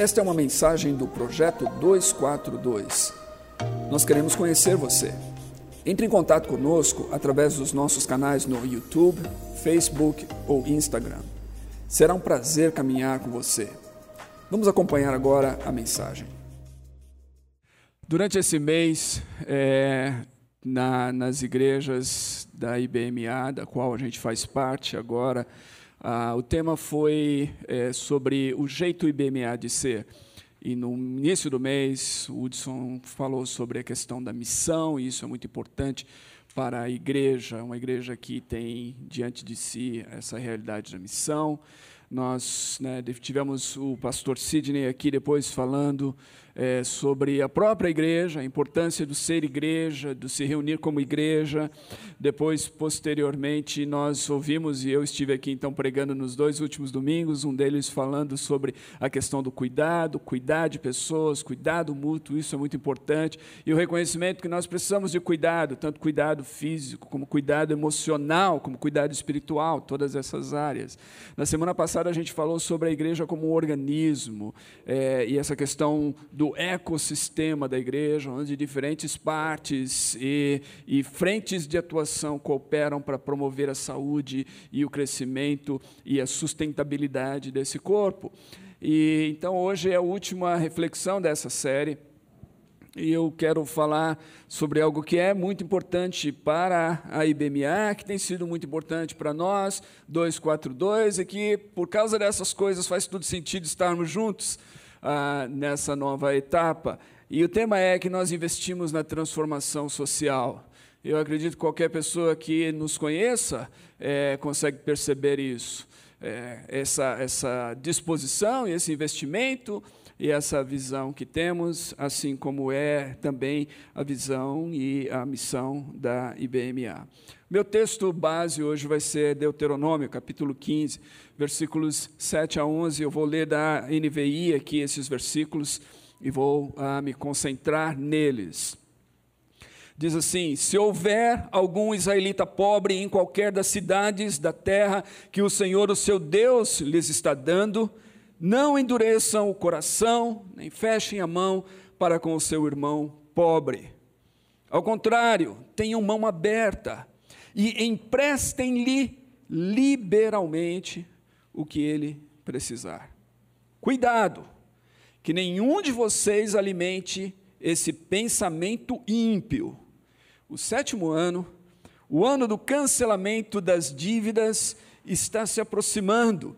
Esta é uma mensagem do projeto 242. Nós queremos conhecer você. Entre em contato conosco através dos nossos canais no YouTube, Facebook ou Instagram. Será um prazer caminhar com você. Vamos acompanhar agora a mensagem. Durante esse mês, é, na, nas igrejas da IBMA, da qual a gente faz parte agora, ah, o tema foi é, sobre o jeito IBMA de ser. E no início do mês, o Hudson falou sobre a questão da missão, e isso é muito importante para a igreja, uma igreja que tem diante de si essa realidade da missão. Nós né, tivemos o pastor Sidney aqui depois falando é, sobre a própria igreja, a importância do ser igreja, do se reunir como igreja. Depois, posteriormente, nós ouvimos, e eu estive aqui então pregando nos dois últimos domingos, um deles falando sobre a questão do cuidado, cuidar de pessoas, cuidado mútuo, isso é muito importante, e o reconhecimento que nós precisamos de cuidado, tanto cuidado físico, como cuidado emocional, como cuidado espiritual, todas essas áreas. Na semana passada a gente falou sobre a igreja como um organismo, é, e essa questão do ecossistema da igreja, onde diferentes partes e, e frentes de atuação cooperam para promover a saúde e o crescimento e a sustentabilidade desse corpo. E então hoje é a última reflexão dessa série. E eu quero falar sobre algo que é muito importante para a IBMA, que tem sido muito importante para nós, 242, e que, por causa dessas coisas, faz todo sentido estarmos juntos ah, nessa nova etapa. E o tema é que nós investimos na transformação social. Eu acredito que qualquer pessoa que nos conheça é, consegue perceber isso. É, essa, essa disposição e esse investimento e essa visão que temos, assim como é também a visão e a missão da IBMA. Meu texto base hoje vai ser Deuteronômio, capítulo 15, versículos 7 a 11. Eu vou ler da NVI aqui esses versículos e vou ah, me concentrar neles. Diz assim: Se houver algum israelita pobre em qualquer das cidades da terra que o Senhor, o seu Deus, lhes está dando, não endureçam o coração, nem fechem a mão para com o seu irmão pobre. Ao contrário, tenham mão aberta e emprestem-lhe liberalmente o que ele precisar. Cuidado, que nenhum de vocês alimente esse pensamento ímpio. O sétimo ano, o ano do cancelamento das dívidas, está se aproximando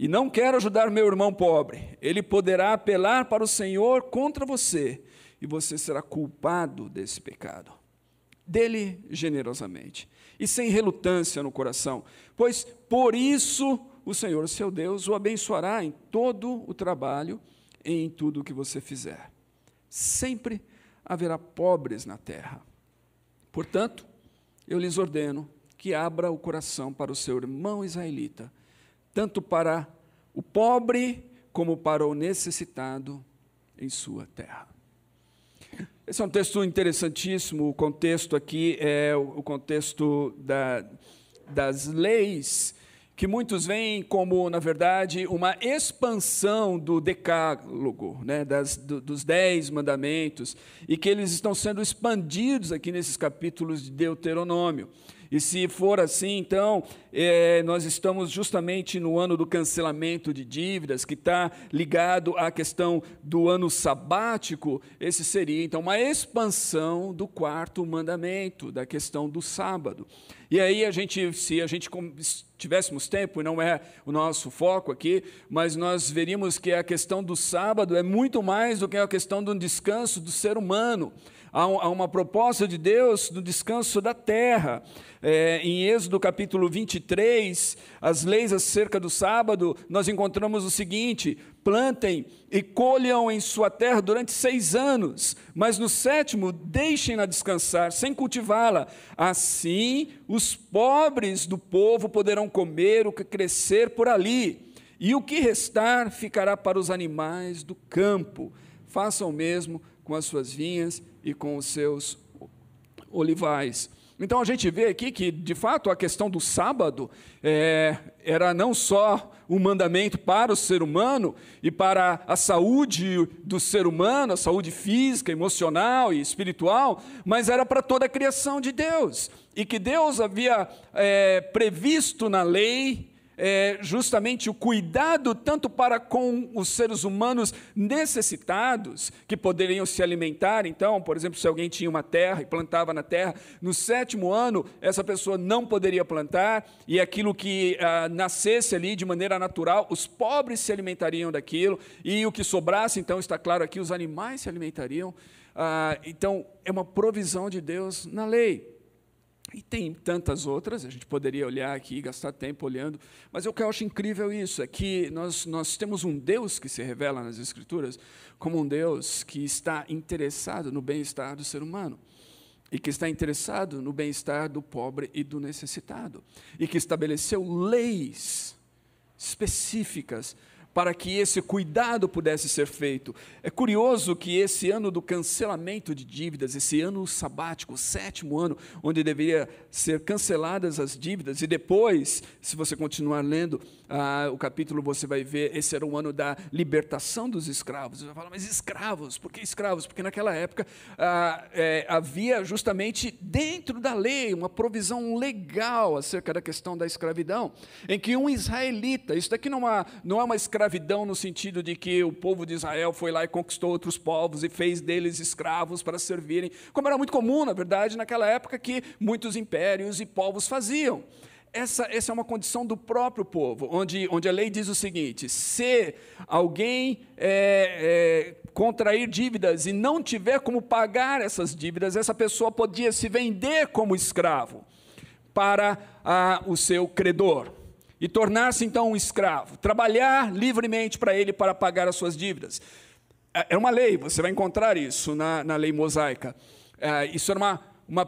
e não quero ajudar meu irmão pobre, ele poderá apelar para o Senhor contra você e você será culpado desse pecado. Dele generosamente e sem relutância no coração, pois por isso o Senhor, seu Deus, o abençoará em todo o trabalho e em tudo o que você fizer. Sempre haverá pobres na terra. Portanto, eu lhes ordeno que abra o coração para o seu irmão israelita tanto para o pobre como para o necessitado em sua terra. Esse é um texto interessantíssimo. O contexto aqui é o contexto da, das leis, que muitos veem como, na verdade, uma expansão do decálogo, né, das, do, dos dez mandamentos, e que eles estão sendo expandidos aqui nesses capítulos de Deuteronômio. E se for assim, então, é, nós estamos justamente no ano do cancelamento de dívidas, que está ligado à questão do ano sabático. Esse seria, então, uma expansão do quarto mandamento, da questão do sábado. E aí, a gente, se a gente tivéssemos tempo, e não é o nosso foco aqui, mas nós veríamos que a questão do sábado é muito mais do que a questão do descanso do ser humano há uma proposta de Deus do descanso da terra. É, em Êxodo capítulo 23, as leis acerca do sábado, nós encontramos o seguinte: plantem e colham em sua terra durante seis anos, mas no sétimo deixem-na descansar, sem cultivá-la. Assim, os pobres do povo poderão comer o que crescer por ali, e o que restar ficará para os animais do campo. Façam o mesmo com as suas vinhas e com os seus olivais. Então a gente vê aqui que, de fato, a questão do sábado é, era não só um mandamento para o ser humano e para a saúde do ser humano, a saúde física, emocional e espiritual, mas era para toda a criação de Deus. E que Deus havia é, previsto na lei é, justamente o cuidado tanto para com os seres humanos necessitados, que poderiam se alimentar. Então, por exemplo, se alguém tinha uma terra e plantava na terra, no sétimo ano, essa pessoa não poderia plantar, e aquilo que ah, nascesse ali de maneira natural, os pobres se alimentariam daquilo, e o que sobrasse, então, está claro aqui, os animais se alimentariam. Ah, então, é uma provisão de Deus na lei. E tem tantas outras, a gente poderia olhar aqui e gastar tempo olhando, mas o que eu acho incrível isso é que nós, nós temos um Deus que se revela nas Escrituras como um Deus que está interessado no bem-estar do ser humano, e que está interessado no bem-estar do pobre e do necessitado, e que estabeleceu leis específicas para que esse cuidado pudesse ser feito. É curioso que esse ano do cancelamento de dívidas, esse ano sabático, o sétimo ano, onde deveria ser canceladas as dívidas, e depois, se você continuar lendo ah, o capítulo, você vai ver, esse era o ano da libertação dos escravos. Você vai falar, mas escravos, por que escravos? Porque naquela época ah, é, havia justamente dentro da lei uma provisão legal acerca da questão da escravidão, em que um israelita, isso daqui não é, não é uma escravidão, escravidão no sentido de que o povo de Israel foi lá e conquistou outros povos e fez deles escravos para servirem, como era muito comum, na verdade, naquela época que muitos impérios e povos faziam. Essa, essa é uma condição do próprio povo, onde, onde a lei diz o seguinte: se alguém é, é, contrair dívidas e não tiver como pagar essas dívidas, essa pessoa podia se vender como escravo para a, o seu credor e tornar-se então um escravo, trabalhar livremente para ele para pagar as suas dívidas. É, é uma lei, você vai encontrar isso na, na lei mosaica. É, isso era uma, uma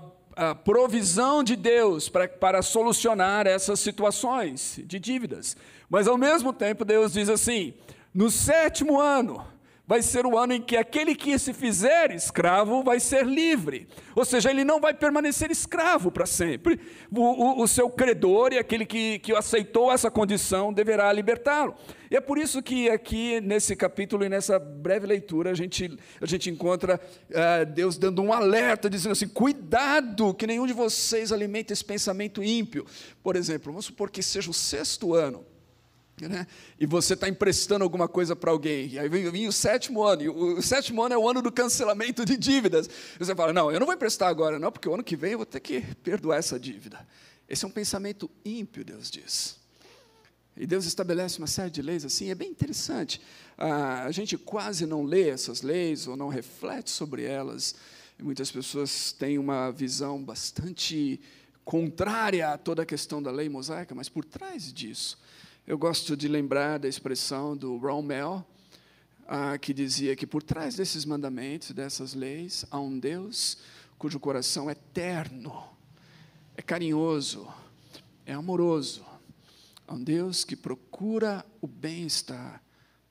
provisão de Deus para, para solucionar essas situações de dívidas. Mas ao mesmo tempo, Deus diz assim: no sétimo ano, vai ser o ano em que aquele que se fizer escravo vai ser livre. Ou seja, ele não vai permanecer escravo para sempre. O, o, o, seu credor e aquele que, que aceitou essa condição deverá libertá-lo. E é por isso que aqui nesse capítulo e nessa breve leitura a gente, a gente encontra uh, Deus dando um alerta, dizendo assim: cuidado que nenhum de vocês alimente esse pensamento ímpio. Por exemplo, vamos supor que seja o sexto ano né? E você está emprestando alguma coisa para alguém. E aí vem, vem, o sétimo ano. E o, o, sétimo ano é o ano do cancelamento de dívidas. E você fala: Não, eu não vou emprestar agora, não, porque o ano que vem eu vou ter que perdoar essa dívida. Esse é um pensamento ímpio, Deus diz. E Deus estabelece uma série de leis assim. É bem interessante. Ah, a gente quase não lê essas leis ou não reflete sobre elas. E muitas pessoas têm uma visão bastante contrária a toda a questão da lei mosaica, mas por trás disso eu gosto de lembrar da expressão do Rommel, ah, que dizia que por trás desses mandamentos, dessas leis, há um Deus cujo coração é terno, é carinhoso, é amoroso. Há um Deus que procura o bem-estar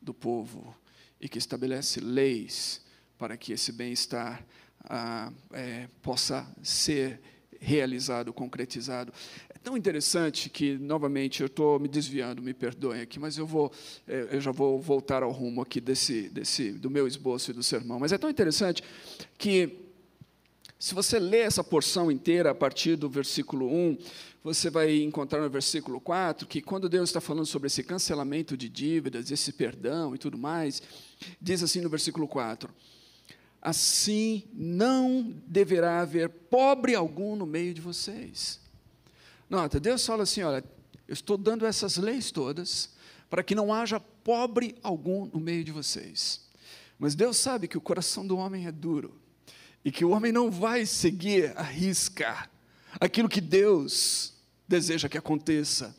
do povo e que estabelece leis para que esse bem-estar ah, é, possa ser realizado, concretizado tão interessante que, novamente, eu estou me desviando, me perdoem aqui, mas eu, vou, é, eu já vou voltar ao rumo aqui desse, desse, do meu esboço e do sermão. Mas é tão interessante que, se você ler essa porção inteira a partir do versículo 1, você vai encontrar no versículo 4 que, quando Deus está falando sobre esse cancelamento de dívidas, esse perdão e tudo mais, diz assim no versículo 4 assim não deverá haver pobre algum no meio de vocês. Nota, Deus fala assim: olha, eu estou dando essas leis todas para que não haja pobre algum no meio de vocês. Mas Deus sabe que o coração do homem é duro e que o homem não vai seguir a risca aquilo que Deus deseja que aconteça.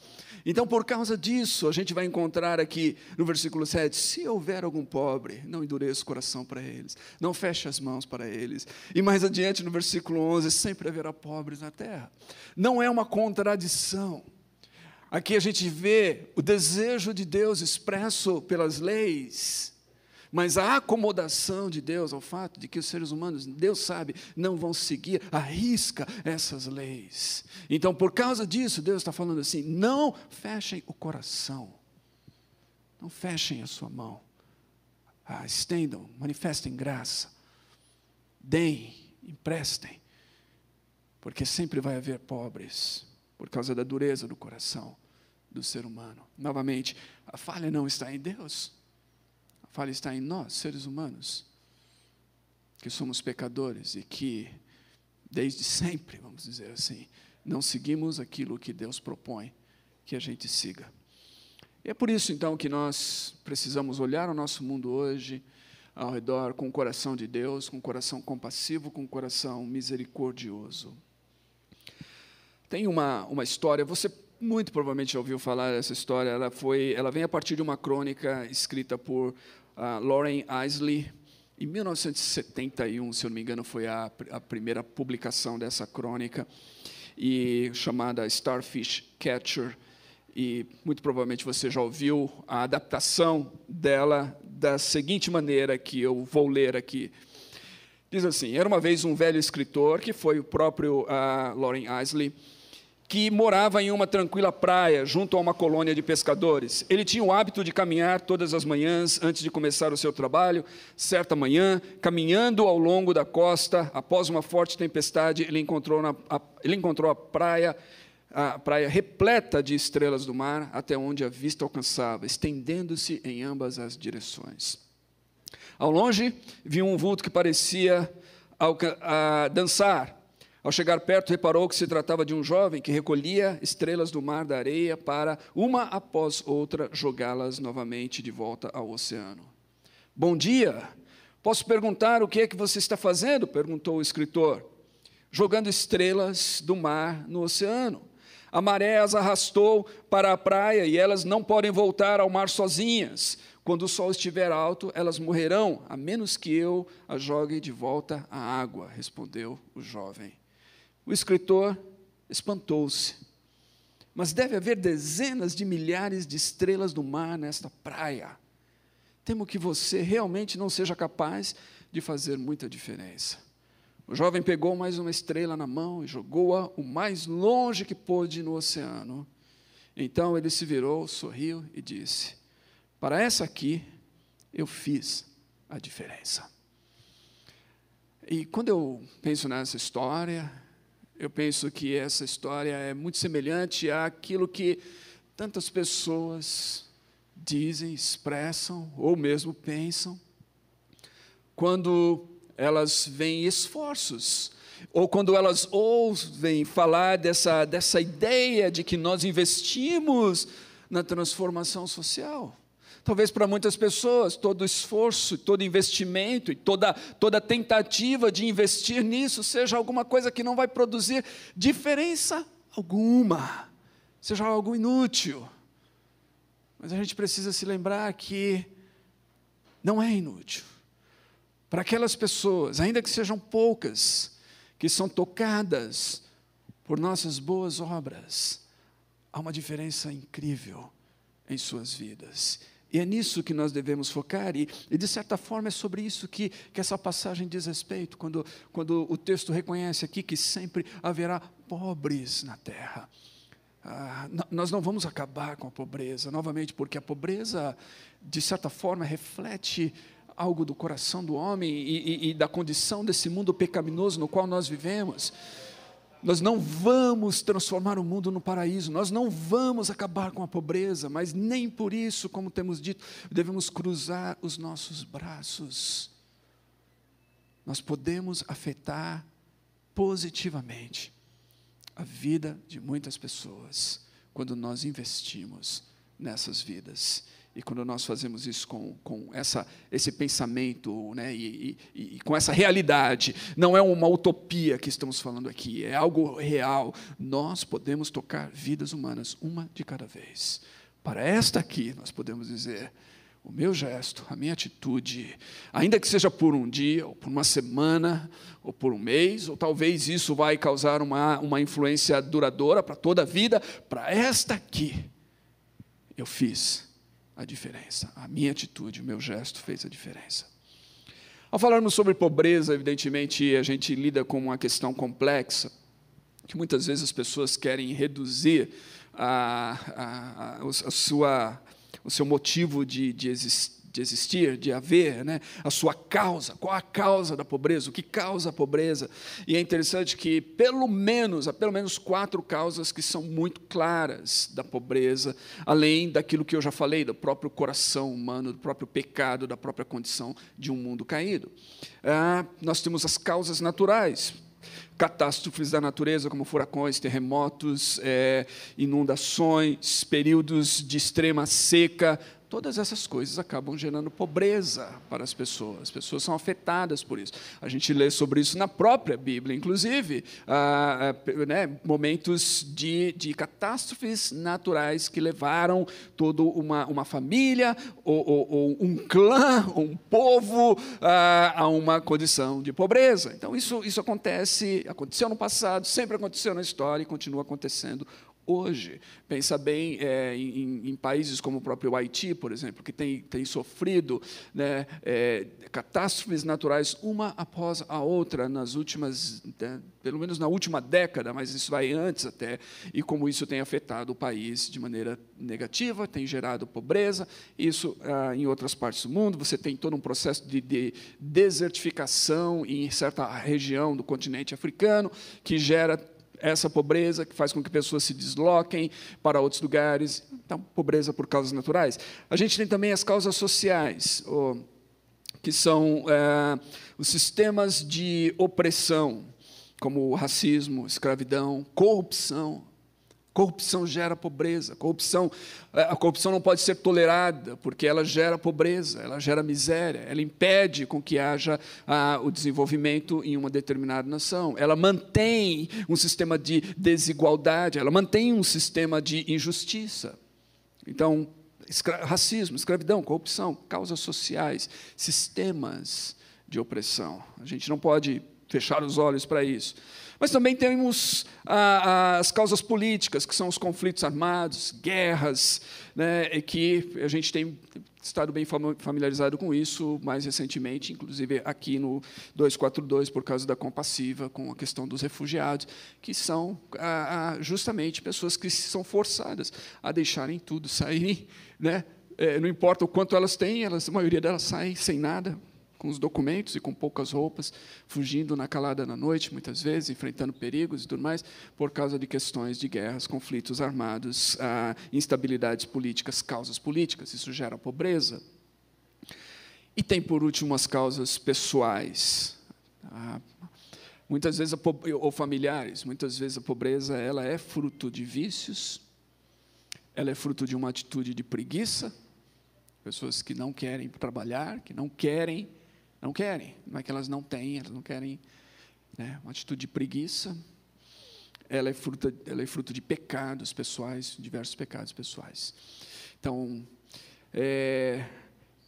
Então, por causa disso, a gente vai encontrar aqui no versículo 7: se houver algum pobre, não endureça o coração para eles, não feche as mãos para eles. E mais adiante, no versículo 11: sempre haverá pobres na terra. Não é uma contradição. Aqui a gente vê o desejo de Deus expresso pelas leis, Mas a acomodação de Deus ao fato de que os seres humanos, Deus sabe, não vão seguir à risca essas leis. Então, por causa disso, Deus está falando assim: não fechem o coração, não fechem a sua mão, ah, estendam, manifestem graça, deem, emprestem, porque sempre vai haver pobres, por causa da dureza do coração do ser humano. Novamente, a falha não está em Deus falha está em nós, seres humanos, que somos pecadores e que, desde sempre, vamos dizer assim, não seguimos aquilo que Deus propõe que a gente siga. E é por isso, então, que nós precisamos olhar o nosso mundo hoje ao redor com o coração de Deus, com o coração compassivo, com o coração misericordioso. Tem uma, uma história, você muito provavelmente já ouviu falar dessa história, ela, foi, ela vem a partir de uma crônica escrita por uh, Lauren Isley. Em 1971, se eu não me engano, foi a, a primeira publicação dessa crônica, e chamada Starfish Catcher. E muito provavelmente você já ouviu a adaptação dela da seguinte maneira que eu vou ler aqui. Diz assim: Era uma vez um velho escritor, que foi o próprio uh, Lauren Isley, que morava em uma tranquila praia, junto a uma colônia de pescadores. Ele tinha o hábito de caminhar todas as manhãs antes de começar o seu trabalho. Certa manhã, caminhando ao longo da costa, após uma forte tempestade, ele encontrou, na, a, ele encontrou a praia a praia repleta de estrelas do mar, até onde a vista alcançava, estendendo-se em ambas as direções. Ao longe, viu um vulto que parecia dançar ao chegar perto, reparou que se tratava de um jovem que recolhia estrelas do mar da areia para, uma após outra, jogá-las novamente de volta ao oceano. Bom dia! Posso perguntar o que é que você está fazendo? perguntou o escritor. Jogando estrelas do mar no oceano. A maré as arrastou para a praia e elas não podem voltar ao mar sozinhas. Quando o sol estiver alto, elas morrerão, a menos que eu as jogue de volta à água, respondeu o jovem. O escritor espantou-se. Mas deve haver dezenas de milhares de estrelas do mar nesta praia. Temo que você realmente não seja capaz de fazer muita diferença. O jovem pegou mais uma estrela na mão e jogou-a o mais longe que pôde no oceano. Então ele se virou, sorriu e disse: Para essa aqui eu fiz a diferença. E quando eu penso nessa história, eu penso que essa história é muito semelhante àquilo que tantas pessoas dizem, expressam ou mesmo pensam quando elas veem esforços ou quando elas ouvem falar dessa, dessa ideia de que nós investimos na transformação social. Talvez para muitas pessoas, todo esforço, todo investimento e toda, toda tentativa de investir nisso seja alguma coisa que não vai produzir diferença alguma, seja algo inútil. Mas a gente precisa se lembrar que não é inútil. Para aquelas pessoas, ainda que sejam poucas, que são tocadas por nossas boas obras, há uma diferença incrível em suas vidas. E é nisso que nós devemos focar, e, e, de certa forma é sobre isso que, que essa passagem diz respeito, quando, quando o texto reconhece aqui que sempre haverá pobres na terra. Ah, nós não vamos acabar com a pobreza, novamente, porque a pobreza, de certa forma, reflete algo do coração do homem e, e, e da condição desse mundo pecaminoso no qual nós vivemos. Nós não vamos transformar o mundo no paraíso, nós não vamos acabar com a pobreza, mas nem por isso, como temos dito, devemos cruzar os nossos braços. Nós podemos afetar positivamente a vida de muitas pessoas quando nós investimos nessas vidas. E quando nós fazemos isso com, com essa, esse pensamento né, e, e, e, com essa realidade, não é uma utopia que estamos falando aqui, é algo real. Nós podemos tocar vidas humanas, uma de cada vez. Para esta aqui, nós podemos dizer: o meu gesto, a minha atitude, ainda que seja por um dia, ou por uma semana, ou por um mês, ou talvez isso vai causar uma, uma influência duradoura para toda a vida, para esta aqui, eu fiz a diferença. A minha atitude, o meu gesto fez a diferença. Ao falarmos sobre pobreza, evidentemente, a gente lida com uma questão complexa, que muitas vezes as pessoas querem reduzir a, a, a, a sua, o seu motivo de, de existir de existir, de haver, né? a sua causa, qual a causa da pobreza, o que causa a pobreza. E é interessante que, pelo menos, há pelo menos quatro causas que são muito claras da pobreza, além daquilo que eu já falei, do próprio coração humano, do próprio pecado, da própria condição de um mundo caído. Ah, nós temos as causas naturais, catástrofes da natureza, como furacões, terremotos, é, inundações, períodos de extrema seca, Todas essas coisas acabam gerando pobreza para as pessoas. As pessoas são afetadas por isso. A gente lê sobre isso na própria Bíblia, inclusive, ah, ah, né, momentos de, de catástrofes naturais que levaram toda uma, uma família, ou, ou, ou um clã, ou um povo ah, a uma condição de pobreza. Então, isso, isso acontece, aconteceu no passado, sempre aconteceu na história e continua acontecendo hoje. Pensa bem é, em, em, países como o próprio Haiti, por exemplo, que tem, tem sofrido né, é, catástrofes naturais uma após a outra nas últimas, né, pelo menos na última década, mas isso vai antes até, e como isso tem afetado o país de maneira negativa, tem gerado pobreza. Isso ah, em outras partes do mundo, você tem todo um processo de, de desertificação em certa região do continente africano que gera essa pobreza que faz com que pessoas se desloquem para outros lugares. Então, pobreza por causas naturais. A gente tem também as causas sociais, que são é, os sistemas de opressão, como racismo, escravidão, corrupção, Corrupção gera pobreza. Corrupção, eh, a corrupção não pode ser tolerada, porque ela gera pobreza, ela gera miséria, ela impede com que haja ah, o desenvolvimento em uma determinada nação. Ela mantém um sistema de desigualdade, ela mantém um sistema de injustiça. Então, escra racismo, escravidão, corrupção, causas sociais, sistemas de opressão. A gente não pode fechar os olhos para isso. Mas também temos ah, as causas políticas, que são os conflitos armados, guerras, né, que a gente tem estado bem familiarizado com isso mais recentemente, inclusive aqui no 242, por causa da compassiva, com a questão dos refugiados, que são ah, ah, justamente pessoas que são forçadas a deixarem tudo, saírem, né, é, não importa o quanto elas têm, elas, a maioria delas saem sem nada, com os documentos e com poucas roupas, fugindo na calada da noite, muitas vezes, enfrentando perigos e tudo mais, por causa de questões de guerras, conflitos armados, ah, instabilidades políticas, causas políticas. Isso gera pobreza. E tem, por último, as causas pessoais. Ah, muitas vezes, ou familiares, muitas vezes a pobreza ela é fruto de vícios, ela é fruto de uma atitude de preguiça, pessoas que não querem trabalhar, que não querem não querem. Não é que elas não têm, elas não querem. Né, uma atitude de preguiça. Ela é, fruto, ela é fruto de pecados pessoais, diversos pecados pessoais. Então, é,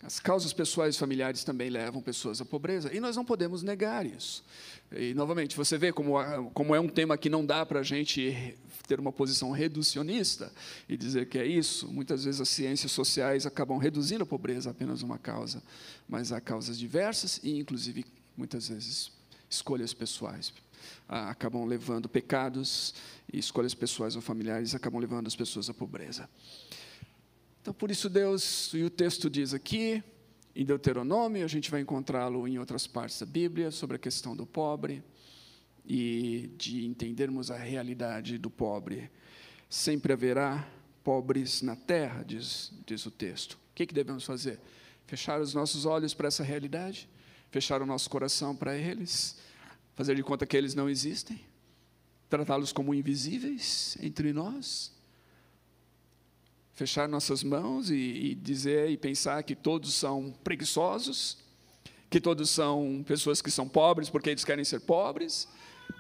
as causas pessoais e familiares também levam pessoas à pobreza, e nós não podemos negar isso. E, novamente, você vê como, como é um tema que não dá para a gente ter uma posição reducionista e dizer que é isso. Muitas vezes as ciências sociais acabam reduzindo a pobreza a apenas uma causa, mas há causas diversas e, inclusive, muitas vezes, escolhas pessoais ah, acabam levando pecados e escolhas pessoais ou familiares acabam levando as pessoas à pobreza. Então, por isso, Deus, e o texto diz aqui, em Deuteronômio, a gente vai encontrá-lo em outras partes da Bíblia, sobre a questão do pobre e de entendermos a realidade do pobre. Sempre haverá pobres na terra, diz, diz o texto. O que, que devemos fazer? Fechar os nossos olhos para essa realidade? Fechar o nosso coração para eles? Fazer de conta que eles não existem? Tratá-los como invisíveis entre nós? Fechar nossas mãos e, e, dizer e pensar que todos são preguiçosos, que todos são pessoas que são pobres porque eles querem ser pobres.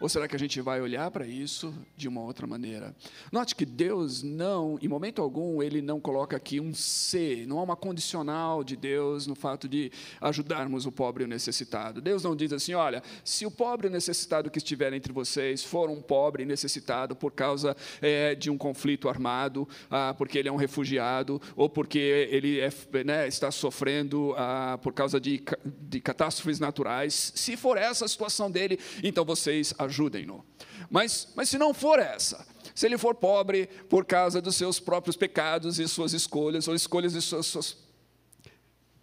Ou será que a gente vai olhar para isso de uma outra maneira? Note que Deus não, em momento algum, ele não coloca aqui um se, não há uma condicional de Deus no fato de ajudarmos o pobre e o necessitado. Deus não diz assim: olha, se o pobre e o necessitado que estiver entre vocês for um pobre e necessitado por causa é, de um conflito armado, ah, porque ele é um refugiado, ou porque ele é, né, está sofrendo ah, por causa de, de catástrofes naturais, se for essa a situação dele, então vocês ajudem ajudem-no. Mas, mas se não for essa, se ele for pobre por causa dos seus próprios pecados e suas escolhas, ou escolhas de suas. suas...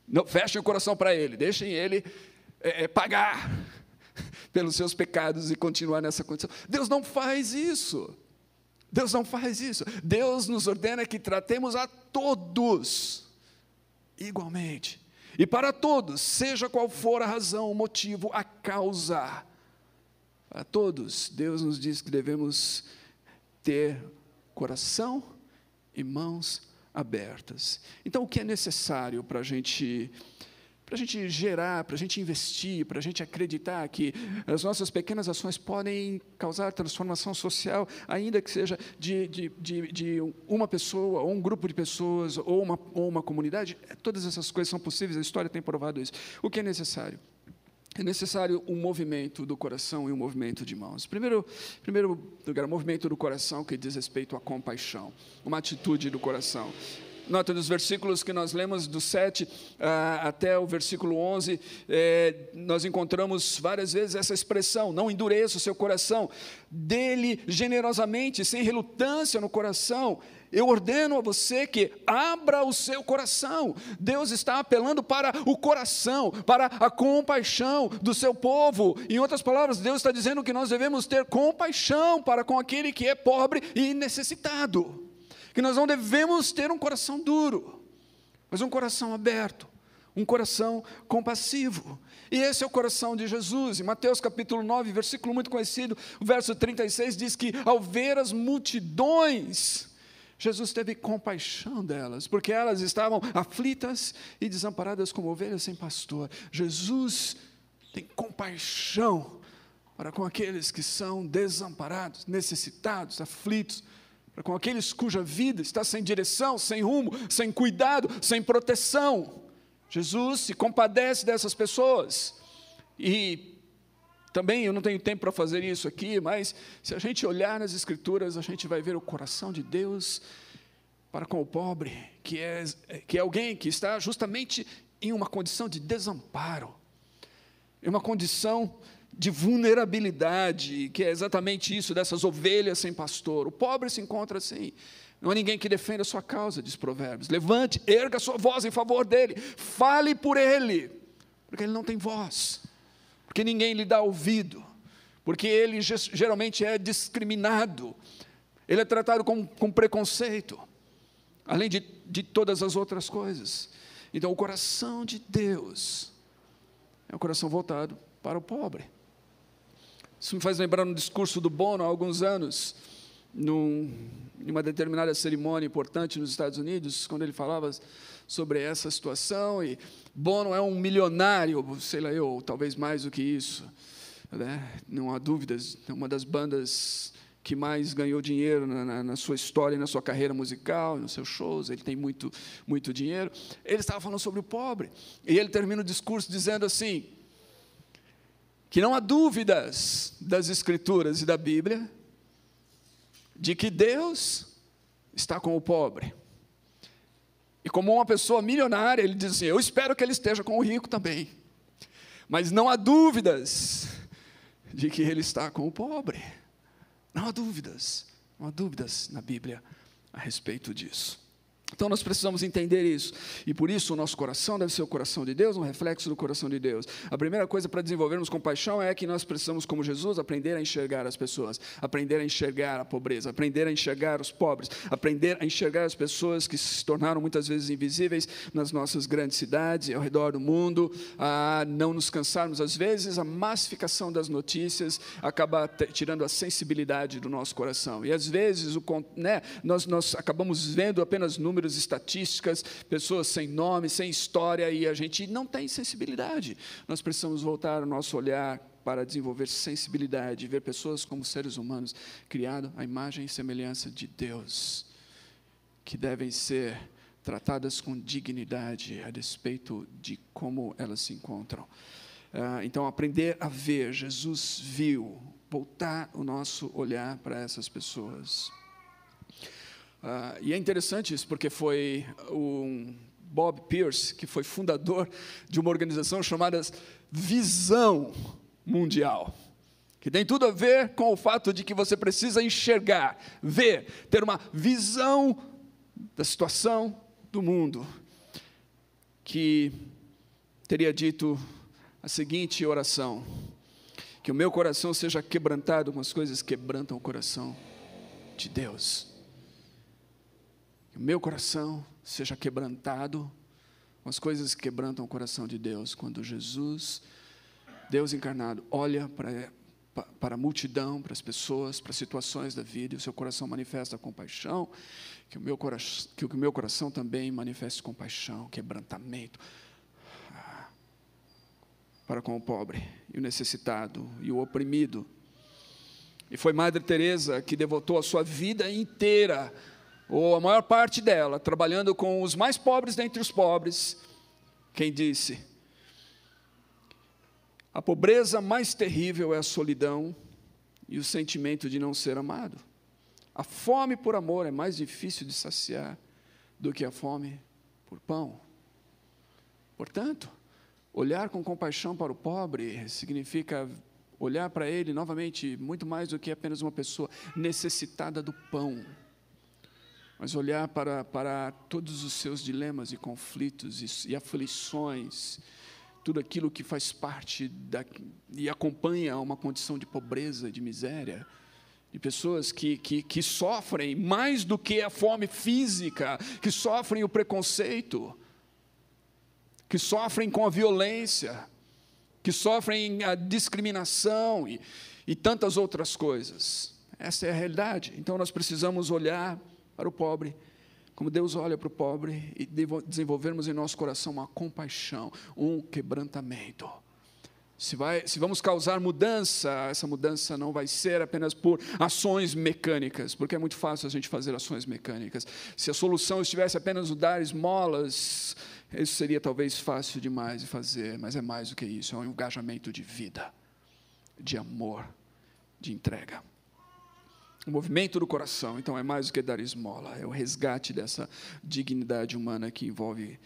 Não, fechem o coração para ele, deixem ele é, é, pagar pelos seus pecados e continuar nessa condição. Deus não faz isso. Deus não faz isso. Deus nos ordena que tratemos a todos igualmente. E para todos, seja qual for a razão, o motivo, a causa. Para todos, Deus nos diz que devemos ter coração e mãos abertas. Então, o que é necessário para a gente para a gente gerar, para a gente investir, para a gente acreditar que as nossas pequenas ações podem causar transformação social, ainda que seja de, de, de, de uma pessoa, ou um grupo de pessoas, ou uma, ou uma comunidade, todas essas coisas são possíveis, a história tem provado isso. O que é necessário? É necessário um movimento do coração e um movimento de mãos. Primeiro, primeiro lugar, o movimento do coração que diz respeito à compaixão, uma atitude do coração. Nota nos versículos que nós lemos, do 7 uh, ah, até o versículo 11, eh, nós encontramos várias vezes essa expressão: não endureça o seu coração, dele generosamente, sem relutância no coração, eu ordeno a você que abra o seu coração. Deus está apelando para o coração, para a compaixão do seu povo. Em outras palavras, Deus está dizendo que nós devemos ter compaixão para com aquele que é pobre e necessitado. Que nós não devemos ter um coração duro, mas um coração aberto, um coração compassivo. E esse é o coração de Jesus. Em Mateus capítulo 9, versículo muito conhecido, o verso 36 diz que ao ver as multidões, Jesus teve compaixão delas, porque elas estavam aflitas e desamparadas como ovelhas sem pastor. Jesus tem compaixão para com aqueles que são desamparados, necessitados, aflitos, para com aqueles cuja vida está sem direção, sem rumo, sem cuidado, sem proteção. Jesus se compadece dessas pessoas. E também eu não tenho tempo para fazer isso aqui, mas se a gente olhar nas Escrituras, a gente vai ver o coração de Deus para com o pobre, que é, que é alguém que está justamente em uma condição de desamparo, em uma condição de vulnerabilidade, que é exatamente isso dessas ovelhas sem pastor. O pobre se encontra assim. Não há ninguém que defenda a sua causa, diz Provérbios. Levante, erga sua voz em favor dele, fale por ele, porque ele não tem voz porque ninguém lhe dá ouvido, porque ele geralmente é discriminado, ele é tratado com, com preconceito, além de, de todas as outras coisas. Então, o coração de Deus é um coração voltado para o pobre. Isso me faz lembrar um discurso do Bono há alguns anos, num, em uma determinada cerimônia importante nos Estados Unidos, quando ele falava sobre essa situação. E Bono é um milionário, sei lá eu, talvez mais do que isso. Né? Não há dúvidas, é uma das bandas que mais ganhou dinheiro na, na, na, sua história, na sua carreira musical, nos seus shows, ele tem muito, muito dinheiro. Ele estava falando sobre o pobre, e ele termina o discurso dizendo assim: que não há dúvidas das Escrituras e da Bíblia de que Deus está com o pobre. E como uma pessoa milionária, ele diz assim: Eu espero que ele esteja com o rico também. Mas não há dúvidas de que ele está com o pobre. Não há dúvidas. Não há dúvidas na Bíblia a respeito disso. Então nós precisamos entender isso. E por isso o nosso coração deve ser o coração de Deus, um reflexo do coração de Deus. A primeira coisa para desenvolvermos compaixão é que nós precisamos, como Jesus, aprender a enxergar as pessoas, aprender a enxergar a pobreza, aprender a enxergar os pobres, aprender a enxergar as pessoas que se tornaram muitas vezes invisíveis nas nossas grandes cidades e ao redor do mundo, a não nos cansarmos. Às vezes a massificação das notícias acaba tirando a sensibilidade do nosso coração. E às vezes o, né, nós, nós acabamos vendo apenas números números, estatísticas, pessoas sem nome, sem história, e a gente não tem sensibilidade. Nós precisamos voltar o nosso olhar para desenvolver sensibilidade, ver pessoas como seres humanos criados à imagem e semelhança de Deus, que devem ser tratadas com dignidade a despeito de como elas se encontram. Uh, então, aprender a ver, Jesus viu, voltar o nosso olhar para essas pessoas. Uh, e é interessante isso, porque foi um Bob Pierce, que foi fundador de uma organização chamada Visão Mundial, que tem tudo a ver com o fato de que você precisa enxergar, ver, ter uma visão da situação do mundo, que teria dito a seguinte oração: que o meu coração seja quebrantado com as coisas que quebrantam o coração de Deus. Meu coração seja quebrantado as coisas que quebrantam o coração de Deus. Quando Jesus, Deus encarnado, olha para, para a multidão, para as pessoas, para as situações da vida, e o seu coração manifesta compaixão, que o meu coração, que o meu coração também manifeste compaixão, quebrantamento ah, para com o pobre e o necessitado e o oprimido. E foi Madre Teresa que devotou a sua vida inteira ou a maior parte dela, trabalhando com os mais pobres dentre os pobres, quem disse: a pobreza mais terrível é a solidão e o sentimento de não ser amado. A fome por amor é mais difícil de saciar do que a fome por pão. Portanto, olhar com compaixão para o pobre significa olhar para ele novamente muito mais do que apenas uma pessoa necessitada do pão mas olhar para, para todos os seus dilemas e conflitos e, e aflições, tudo aquilo que faz parte da, e acompanha uma condição de pobreza, de miséria, de pessoas que, que, que sofrem mais do que a fome física, que sofrem o preconceito, que sofrem com a violência, que sofrem a discriminação e, e tantas outras coisas. Essa é a realidade. Então nós precisamos olhar para o pobre, como Deus olha para o pobre e desenvolvermos em nosso coração uma compaixão, um quebrantamento. Se, vai, se vamos causar mudança, essa mudança não vai ser apenas por ações mecânicas, porque é muito fácil a gente fazer ações mecânicas. Se a solução estivesse apenas no dar esmolas, isso seria talvez fácil demais de fazer, mas é mais do que isso, é um engajamento de vida, de amor, de entrega. O movimento do coração, então, é mais do que dar esmola, é o resgate dessa dignidade humana que envolve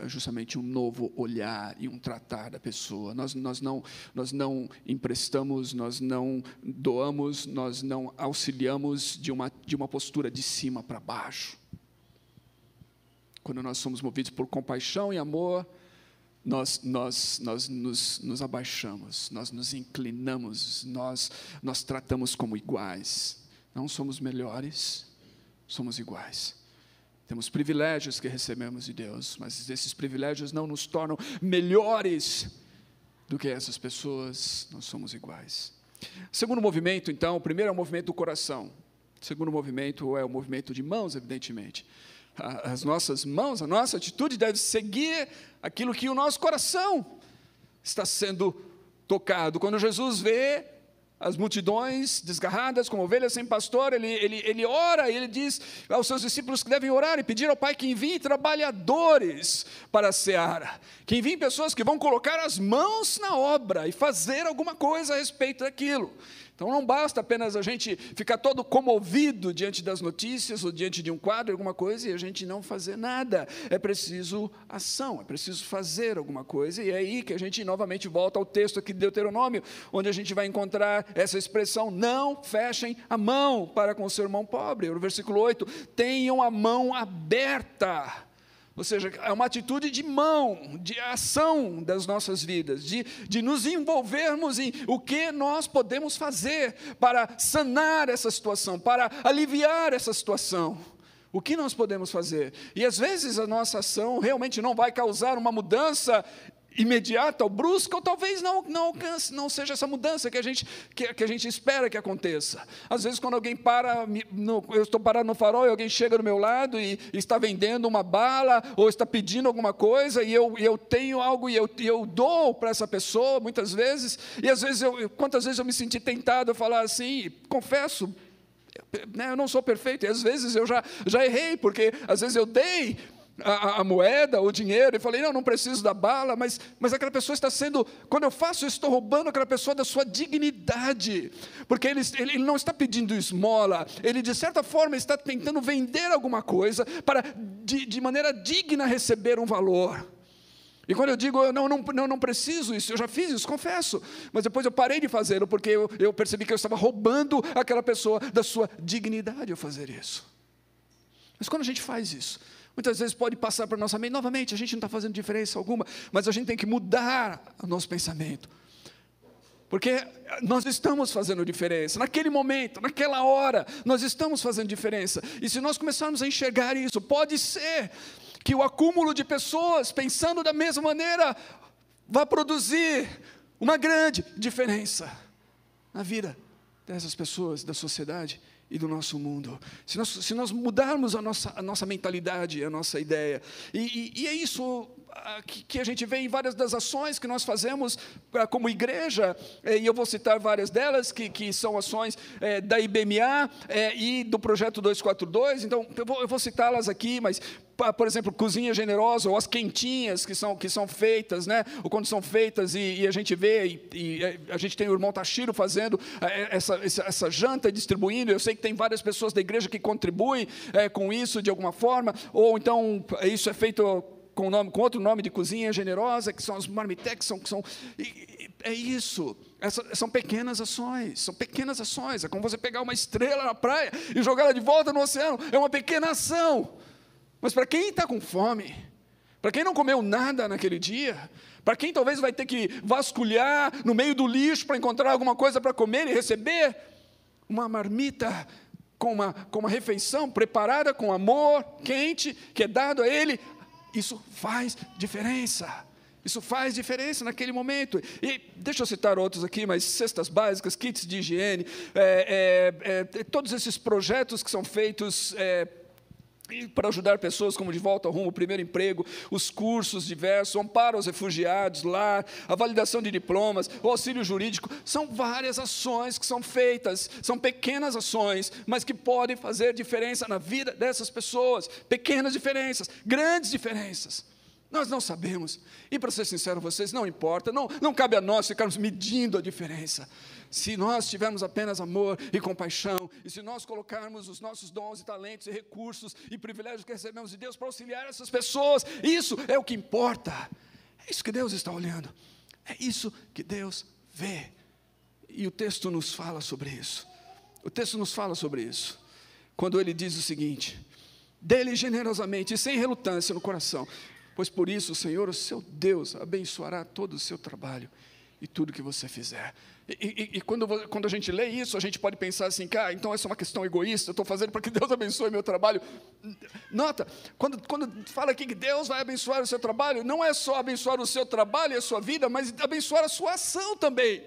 eh, justamente um novo olhar e um tratar da pessoa. Nós, nós, não, nós não emprestamos, nós não doamos, nós não auxiliamos de uma, de uma postura de cima para baixo. Quando nós somos movidos por compaixão e amor, nós, nós, nós nos, nos abaixamos, nós nos inclinamos, nós, nós tratamos como iguais. Não somos melhores, somos iguais. Temos privilégios que recebemos de Deus, mas esses privilégios não nos tornam melhores do que essas pessoas, nós somos iguais. Segundo movimento, então, o primeiro é o movimento do coração. O segundo movimento é o movimento de mãos, evidentemente. As nossas mãos, a nossa atitude deve seguir aquilo que o nosso coração está sendo tocado. Quando Jesus vê as multidões desgarradas, como ovelhas sem pastor, ele, ele, ele ora e ele diz aos seus discípulos que devem orar e pedir ao Pai que envie trabalhadores para a seara, que envie pessoas que vão colocar as mãos na obra e fazer alguma coisa a respeito daquilo. Então não basta apenas a gente ficar todo comovido diante das notícias ou diante de um quadro, alguma coisa, e a gente não fazer nada. É preciso ação, é preciso fazer alguma coisa. E é aí que a gente novamente volta ao texto aqui de Deuteronômio, onde a gente vai encontrar essa expressão: não fechem a mão para com o seu irmão pobre. No versículo 8: tenham a mão aberta ou seja, é uma atitude de mão, de ação das nossas vidas, de, de nos envolvermos em o que nós podemos fazer para sanar essa situação, para aliviar essa situação. O que nós podemos fazer? E às vezes a nossa ação realmente não vai causar uma mudança imediata ou brusca, ou talvez não, não alcance, não seja essa mudança que a, gente, que, que a gente espera que aconteça. Às vezes, quando alguém para, no, eu estou parado no farol e alguém chega do meu lado e, e está vendendo uma bala, ou está pedindo alguma coisa, e eu, eu tenho algo e eu, eu dou para essa pessoa, muitas vezes, e às vezes, eu, quantas vezes eu me senti tentado a falar assim, confesso, né, eu não sou perfeito, e às vezes eu já, já errei, porque às vezes eu dei a, a, moeda, o dinheiro, e falei, não, não preciso da bala, mas, mas aquela pessoa está sendo, quando eu faço isso, estou roubando aquela pessoa da sua dignidade, porque ele, ele não está pedindo esmola, ele de certa forma está tentando vender alguma coisa para, de, de maneira digna, receber um valor. E quando eu digo, eu não, não, não, não preciso isso, eu já fiz isso, confesso, mas depois eu parei de fazê-lo, porque eu, eu percebi que eu estava roubando aquela pessoa da sua dignidade ao fazer isso. Mas quando a gente faz isso, Muitas vezes pode passar para nossa mente, novamente, a gente não está fazendo diferença alguma, mas a gente tem que mudar o nosso pensamento. Porque nós estamos fazendo diferença, naquele momento, naquela hora, nós estamos fazendo diferença. E se nós começarmos a enxergar isso, pode ser que o acúmulo de pessoas pensando da mesma maneira vai produzir uma grande diferença na vida dessas pessoas, da sociedade e do nosso mundo. Se nós, se nós mudarmos a nossa, a nossa mentalidade, a nossa ideia. E, e, e é isso ah, que, a gente vê em várias das ações que nós fazemos ah, como igreja, eh, e eu vou citar várias delas, que, que são ações é, da IBMA é, e do Projeto 242. Então, eu vou, eu vou citá-las aqui, mas por exemplo, cozinha generosa, ou as quentinhas que são, que são feitas, né? ou quando são feitas e, e a gente vê, e, e, é, a gente tem o irmão Tashiro fazendo é, essa, essa, essa, janta e distribuindo, eu sei que tem várias pessoas da igreja que contribuem é, com isso de alguma forma, ou então isso é feito com, nome, com outro nome de cozinha generosa, que são as marmitex, são, são é isso. Essa, são pequenas ações, são pequenas ações. É como você pegar uma estrela na praia e jogar ela de volta no oceano. É uma pequena ação. Mas para quem está com fome, para quem não comeu nada naquele dia, para quem talvez vai ter que vasculhar no meio do lixo para encontrar alguma coisa para comer e receber, uma marmita com uma, com uma refeição preparada com amor, quente, que é dado a ele, isso faz diferença. Isso faz diferença naquele momento. E deixa eu citar outros aqui, mas cestas básicas, kits de higiene, é, é, é, todos esses projetos que são feitos é, para ajudar pessoas como de volta ao rumo, o primeiro emprego, os cursos diversos, amparo aos refugiados lá, a validação de diplomas, o auxílio jurídico, são várias ações que são feitas, são pequenas ações, mas que podem fazer diferença na vida dessas pessoas, pequenas diferenças, grandes diferenças. Nós não sabemos. E para ser sincero, vocês não importa, não, não cabe a nós ficarmos medindo a diferença. Se nós tivermos apenas amor e compaixão, e se nós colocarmos os nossos dons e talentos e recursos e privilégios que recebemos de Deus para auxiliar essas pessoas, isso é o que importa. É isso que Deus está olhando. É isso que Deus vê. E o texto nos fala sobre isso. O texto nos fala sobre isso. Quando ele diz o seguinte: dele generosamente e sem relutância no coração, pois por isso o Senhor, o seu Deus, abençoará todo o seu trabalho e tudo que você fizer. E, e, e, quando, quando a gente lê isso, a gente pode pensar assim, cara, então essa é uma questão egoísta, eu estou fazendo para que Deus abençoe meu trabalho. Nota, quando, quando fala aqui que Deus vai abençoar o seu trabalho, não é só abençoar o seu trabalho e a sua vida, mas abençoar a sua ação também.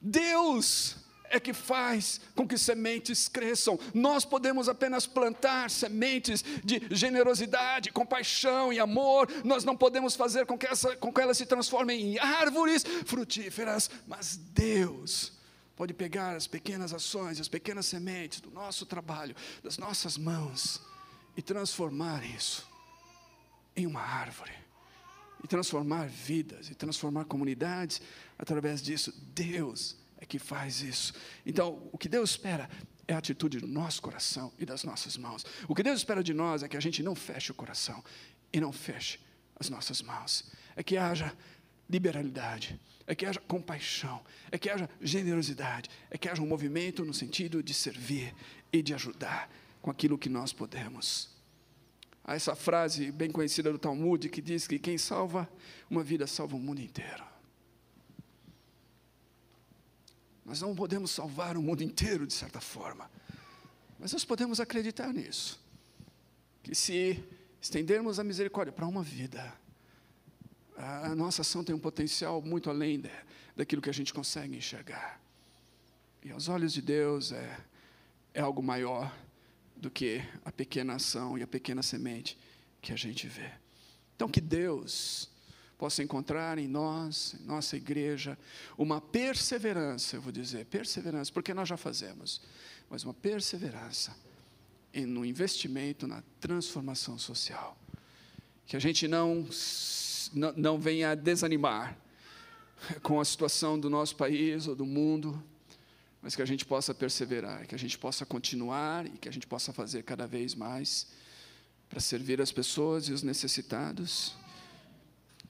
Deus é que faz com que sementes cresçam. Nós podemos apenas plantar sementes de generosidade, compaixão e amor. Nós não podemos fazer com que, essa, com que elas se transformem em árvores frutíferas, mas Deus pode pegar as pequenas ações, as pequenas sementes do nosso trabalho, das nossas mãos e transformar isso em uma árvore. E transformar vidas, e transformar comunidades através disso. Deus é que faz isso. Então, o que Deus espera é a atitude do nosso coração e das nossas mãos. O que Deus espera de nós é que a gente não feche o coração e não feche as nossas mãos. É que haja liberalidade, é que haja compaixão, é que haja generosidade, é que haja um movimento no sentido de servir e de ajudar com aquilo que nós podemos. Há essa frase bem conhecida do Talmud que diz que quem salva uma vida salva o mundo inteiro. Nós não podemos salvar o mundo inteiro, de certa forma. Mas nós podemos acreditar nisso. Que se estendermos a misericórdia para uma vida, a nossa ação tem um potencial muito além de, daquilo que a gente consegue enxergar. E aos olhos de Deus é, é algo maior do que a pequena ação e a pequena semente que a gente vê. Então, que Deus possa encontrar em nós, em nossa igreja, uma perseverança, eu vou dizer, perseverança, porque nós já fazemos, mas uma perseverança no investimento na transformação social. Que a gente não, não, não venha a desanimar com a situação do nosso país ou do mundo, mas que a gente possa perseverar, que a gente possa continuar e que a gente possa fazer cada vez mais para servir as pessoas e os necessitados.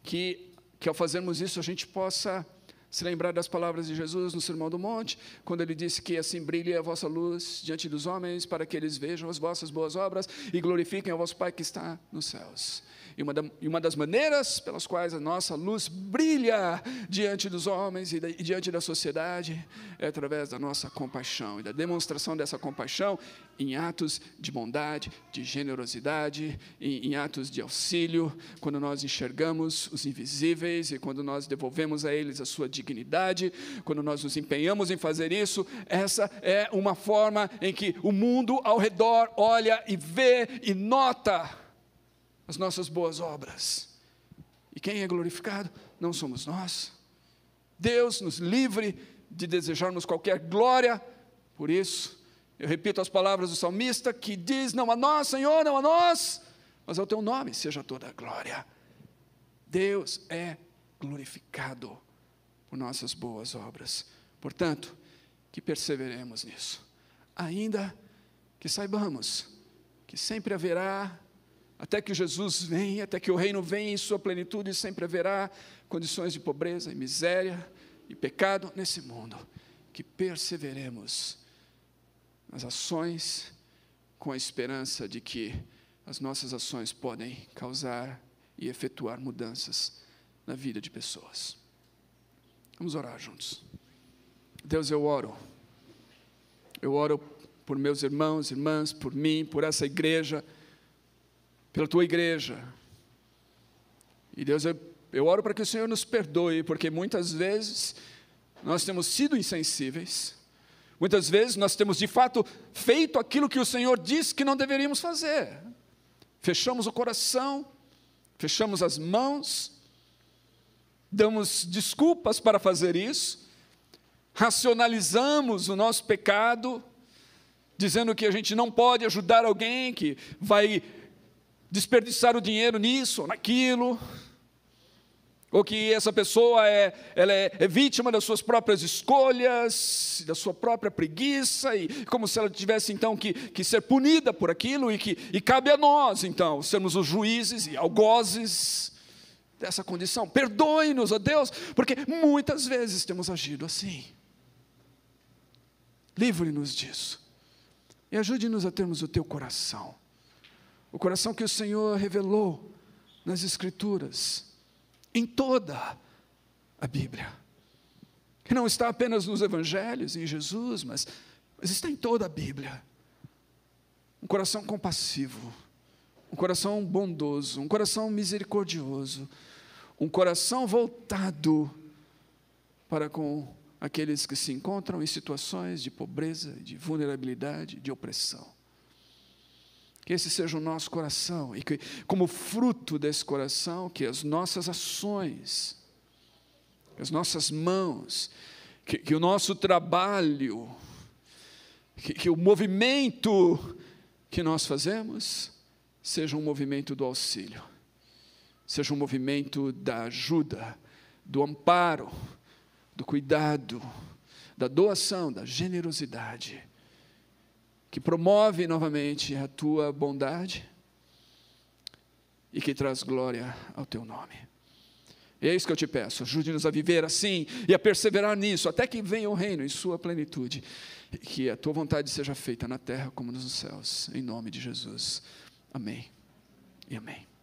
Que, que ao fazermos isso a gente possa se lembrar das palavras de Jesus no Sermão do Monte, quando ele disse que assim brilhe a vossa luz diante dos homens, para que eles vejam as vossas boas obras e glorifiquem ao vosso Pai que está nos céus. E uma, da, e uma das maneiras pelas quais a nossa luz brilha diante dos homens e, e diante da sociedade é através da nossa compaixão e da demonstração dessa compaixão em atos de bondade, de generosidade, em, em atos de auxílio, quando nós enxergamos os invisíveis e quando nós devolvemos a eles a sua dignidade, quando nós nos empenhamos em fazer isso, essa é uma forma em que o mundo ao redor olha e vê e nota as nossas boas obras. E quem é glorificado? Não somos nós. Deus nos livre de desejarmos qualquer glória, por isso, eu repito as palavras do salmista que diz: Não a nós, Senhor, não a nós, mas ao teu nome seja toda a glória. Deus é glorificado por nossas boas obras. Portanto, que perseveremos nisso, ainda que saibamos que sempre haverá até que Jesus venha, até que o reino venha em sua plenitude, sempre haverá condições de pobreza e miséria e pecado nesse mundo. Que perseveremos nas ações com a esperança de que as nossas ações podem causar e efetuar mudanças na vida de pessoas. Vamos orar juntos. Deus, eu oro. Eu oro por meus irmãos, irmãs, por mim, por essa igreja pela tua igreja. E Deus, eu, eu oro para que o Senhor nos perdoe, porque muitas vezes nós temos sido insensíveis, muitas vezes nós temos de fato feito aquilo que o Senhor disse que não deveríamos fazer. Fechamos o coração, fechamos as mãos, damos desculpas para fazer isso, racionalizamos o nosso pecado, dizendo que a gente não pode ajudar alguém que vai desperdiçar o dinheiro nisso naquilo, ou que essa pessoa é, ela é, é, vítima das suas próprias escolhas, da sua própria preguiça, e como se ela tivesse então que, que ser punida por aquilo, e que e cabe a nós então sermos os juízes e algozes dessa condição. Perdoe-nos, ó Deus, porque muitas vezes temos agido assim. Livre-nos disso. E ajude-nos a termos o teu coração o coração que o Senhor revelou nas Escrituras, em toda a Bíblia. Que não está apenas nos Evangelhos, em Jesus, mas, mas está em toda a Bíblia. Um coração compassivo, um coração bondoso, um coração misericordioso, um coração voltado para com aqueles que se encontram em situações de pobreza, de vulnerabilidade, de opressão. Que esse seja o nosso coração e que, como fruto desse coração, que as nossas ações, as nossas mãos, que, que o nosso trabalho, que, que o movimento que nós fazemos seja um movimento do auxílio, seja um movimento da ajuda, do amparo, do cuidado, da doação, da generosidade que promove novamente a tua bondade e que traz glória ao teu nome. E é isso que eu te peço, ajude-nos a viver assim e a perseverar nisso, até que venha o reino em sua plenitude, e que a tua vontade seja feita na terra como nos céus, em nome de Jesus. Amém e amém.